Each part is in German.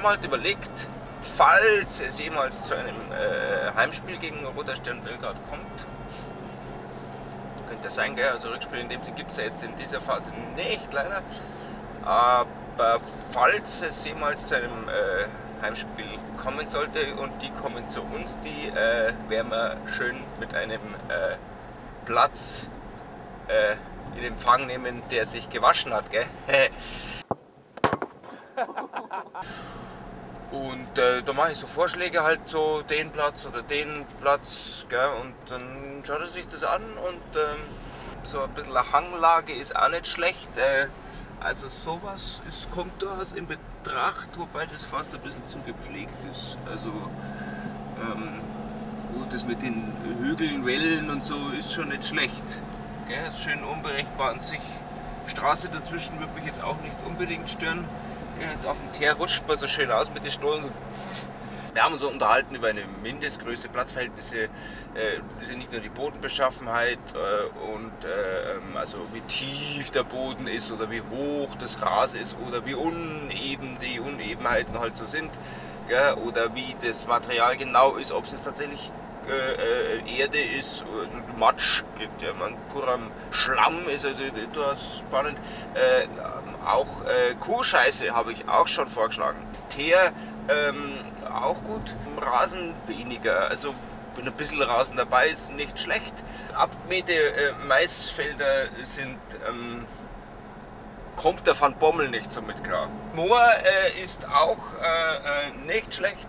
haben halt überlegt, falls es jemals zu einem äh, Heimspiel gegen Roter Stern Belgrad kommt, könnte sein, gell? also Rückspiel in dem Sinne gibt es ja jetzt in dieser Phase nicht leider, aber falls es jemals zu einem äh, Heimspiel kommen sollte und die kommen zu uns, die äh, werden wir schön mit einem äh, Platz äh, in Empfang nehmen, der sich gewaschen hat. Gell? Und äh, da mache ich so Vorschläge halt so den Platz oder den Platz gell? und dann schaut er sich das an und ähm, so ein bisschen eine Hanglage ist auch nicht schlecht. Äh, also sowas ist, kommt durchaus in Betracht, wobei das fast ein bisschen zu gepflegt ist. Also ähm, gut, das mit den Hügeln, Wellen und so ist schon nicht schlecht. Gell? Ist schön unberechenbar an sich. Straße dazwischen würde mich jetzt auch nicht unbedingt stören. Auf dem Teer rutscht man so schön aus mit den Stollen. Wir haben uns unterhalten über eine Mindestgröße, Platzverhältnisse, äh, das ist nicht nur die Bodenbeschaffenheit äh, und äh, ähm, also wie tief der Boden ist oder wie hoch das Gras ist oder wie uneben die Unebenheiten halt so sind gell, oder wie das Material genau ist, ob es tatsächlich äh, äh, Erde ist, also Matsch, ja, man, purer Schlamm ist also durchaus spannend. Auch äh, Kuhscheiße habe ich auch schon vorgeschlagen. Teer ähm, auch gut, Rasen weniger. Also wenn ein bisschen Rasen dabei ist, nicht schlecht. Abmähte äh, Maisfelder sind ähm, kommt der Van Bommel nicht so mit klar. Moor äh, ist auch äh, äh, nicht schlecht.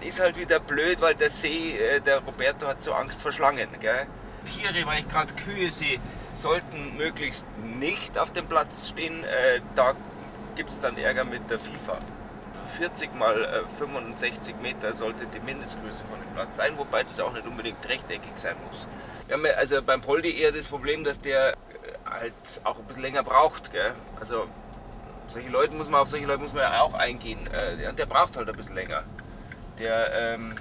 Ist halt wieder blöd, weil der See, äh, der Roberto hat so Angst vor Schlangen. Gell? Tiere, weil ich gerade Kühe sehe, sollten möglichst nicht auf dem Platz stehen. Äh, da gibt es dann Ärger mit der FIFA. 40 mal 65 Meter sollte die Mindestgröße von dem Platz sein, wobei das auch nicht unbedingt rechteckig sein muss. Wir haben also beim Poldi eher das Problem, dass der halt auch ein bisschen länger braucht. Gell? Also solche Leute muss man auf solche Leute muss man ja auch eingehen. Äh, der, der braucht halt ein bisschen länger. Der ähm,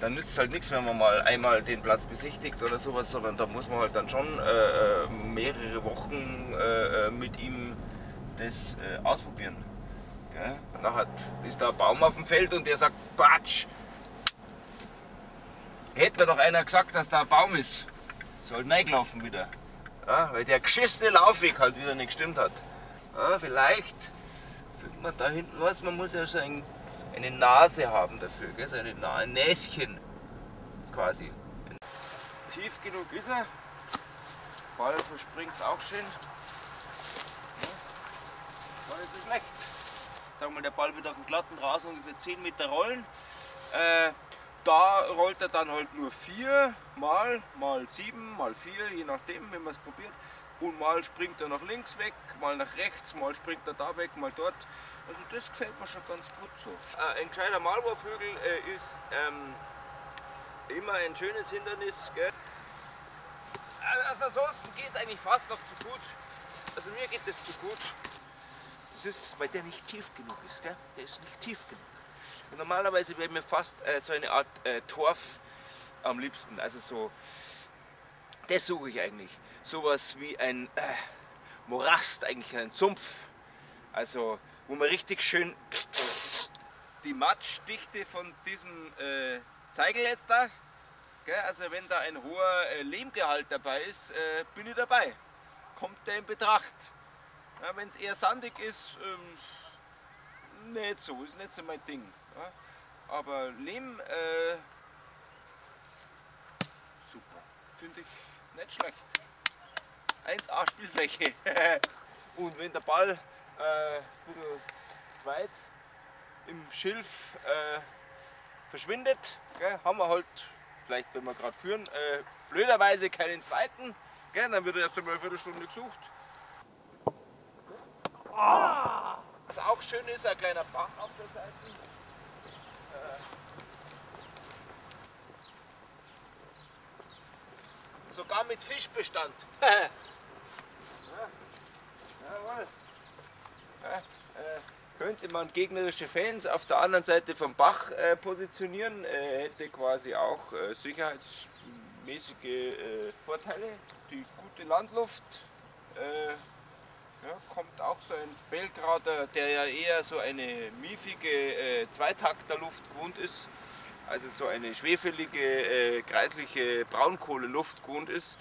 dann nützt halt nichts, wenn man mal einmal den Platz besichtigt oder sowas, sondern da muss man halt dann schon äh, äh mehrere Wochen äh, äh, mit ihm das äh, ausprobieren. Gell? Nachher ist da ein Baum auf dem Feld und der sagt, Batsch! Hätte mir doch einer gesagt, dass da ein Baum ist. Soll reingelaufen wieder. Ja, weil der geschissene Laufweg halt wieder nicht gestimmt hat. Ja, vielleicht findet man da hinten was, man muss ja so ein, eine Nase haben dafür, gell? so eine, ein Näschen quasi. Tief genug ist er. Ball verspringt auch schön. War nicht so schlecht. Sagen wir, der Ball wird auf dem glatten Rasen ungefähr 10 Meter rollen. Äh, da rollt er dann halt nur vier mal, mal sieben, mal vier, je nachdem, wenn man es probiert. Und mal springt er nach links weg, mal nach rechts, mal springt er da weg, mal dort. Also das gefällt mir schon ganz gut so. Ein gescheiter Malwurfhügel äh, ist ähm, immer ein schönes Hindernis. Gell? Also ansonsten geht es eigentlich fast noch zu gut. Also mir geht es zu gut. Das ist, weil der nicht tief genug ist. Gell? Der ist nicht tief genug. Normalerweise wäre mir fast äh, so eine Art äh, Torf am liebsten. Also so, das suche ich eigentlich. Sowas wie ein äh, Morast, eigentlich ein Sumpf. Also wo man richtig schön die Matschdichte von diesem äh, Zeigel jetzt da, gell? also wenn da ein hoher äh, Lehmgehalt dabei ist, äh, bin ich dabei. Kommt der in Betracht. Ja, wenn es eher sandig ist, ähm, nicht so, ist nicht so mein Ding. Ja? Aber Lehm, äh, super. Finde ich nicht schlecht. 1A Spielfläche. Und wenn der Ball äh, weit im Schilf äh, verschwindet, gell, haben wir halt, vielleicht wenn wir gerade führen, äh, blöderweise keinen zweiten. Gell, dann wird er erst einmal eine Viertelstunde gesucht. Oh, was auch schön ist, ein kleiner Bach auf der Seite. Sogar mit Fischbestand. ja, jawohl. Ja, äh, könnte man gegnerische Fans auf der anderen Seite vom Bach äh, positionieren, äh, hätte quasi auch äh, sicherheitsmäßige äh, Vorteile. Die gute Landluft, äh, Ja, kommt auch so ein Belgrader, der ja eher so eine miefige Zweitakterluft gewohnt ist, also so eine schwefelige, äh, kreisliche Braunkohleluft gewohnt ist,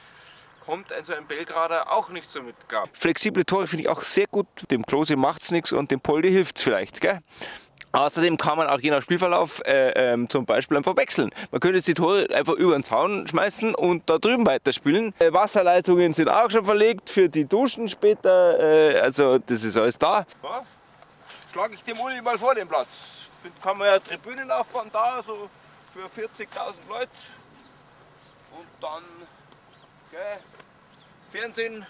kommt ein so ein Belgrader auch nicht so mit klar. Flexible Tore finde ich auch sehr gut. Dem Klose macht es nichts und dem Poldi hilft es vielleicht. Gell? Außerdem kann man auch je nach Spielverlauf äh, ähm, zum Beispiel einfach wechseln. Man könnte jetzt die Tore einfach über den Zaun schmeißen und da drüben weiterspielen. Äh, Wasserleitungen sind auch schon verlegt für die Duschen später. Äh, also das ist alles da. Ja, Schlage ich dem Uli mal vor den Platz. Kann man ja Tribünen aufbauen da, so für 40.000 Leute. Und dann gell, Fernsehen.